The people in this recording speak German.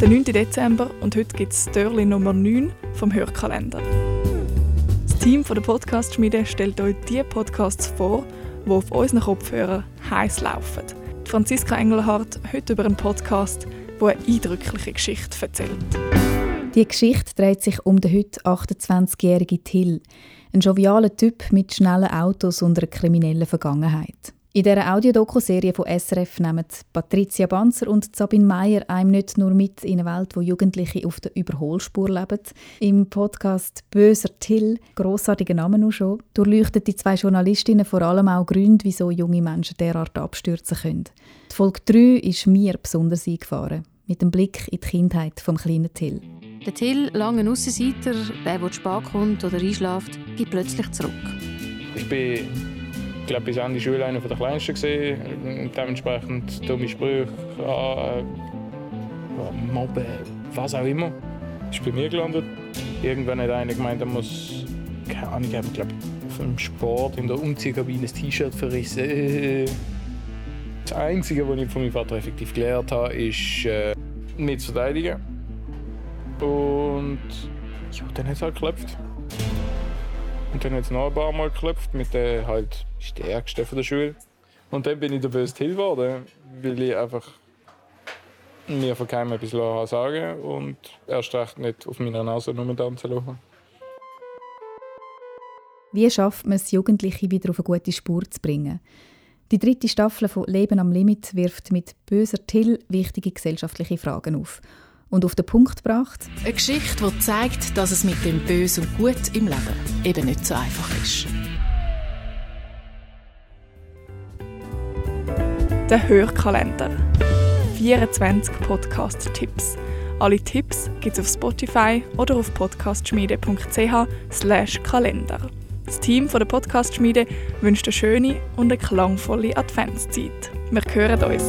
der 9. Dezember und heute gibt es Törli Nummer 9 vom Hörkalender. Das Team von der Podcast-Schmiede stellt euch die Podcasts vor, die auf unseren Kopfhörern heiß laufen. Franziska Engelhardt heute über einen Podcast, der eine eindrückliche Geschichte erzählt. Die Geschichte dreht sich um den heute 28-jährigen Till, ein jovialer Typ mit schnellen Autos und einer kriminellen Vergangenheit. In dieser Audiodoku-Serie von SRF nehmen Patricia Banzer und Sabine Meyer einem nicht nur mit in eine Welt, wo Jugendliche auf der Überholspur leben. Im Podcast «Böser Till», grossartiger Name nur schon, durchleuchten die zwei Journalistinnen vor allem auch Gründe, wieso junge Menschen derart abstürzen können. Die Folge 3 ist mir besonders eingefahren, mit dem Blick in die Kindheit vom kleinen Till. Der Till, lange Aussenseiter, der, der spät kommt oder einschläft, gibt plötzlich zurück. Ich bin ich glaube, bis Ende Schule einer der Kleinsten gesehen. Dementsprechend dumme Sprüche, äh, Mobben, was auch immer. Ist bei mir gelandet. Irgendwann hat einer gemeint, er muss, keine Ahnung, ich glaube, vom Sport in der Umziehkabine ein T-Shirt verrissen. Das Einzige, was ich von meinem Vater effektiv gelernt habe, ist, äh, mich zu verteidigen. Und ja, dann hat es halt geklopft. Und dann hat es noch ein paar Mal geklopft mit den halt stärksten von der Schule. Und dann bin ich der böse Till geworden, weil ich einfach mir von keinem etwas sagen und erst recht nicht auf meiner Nase nur tanzen lassen. Wie schafft man es, Jugendliche wieder auf eine gute Spur zu bringen? Die dritte Staffel von Leben am Limit wirft mit böser Till wichtige gesellschaftliche Fragen auf und auf den Punkt gebracht. Eine Geschichte, die zeigt, dass es mit dem Böse und Gut im Leben eben nicht so einfach ist. Der Hörkalender. 24 Podcast-Tipps. Alle Tipps gibt es auf Spotify oder auf podcastschmiede.ch Kalender. Das Team von der Podcast-Schmiede wünscht eine schöne und eine klangvolle Adventszeit. Wir hören uns.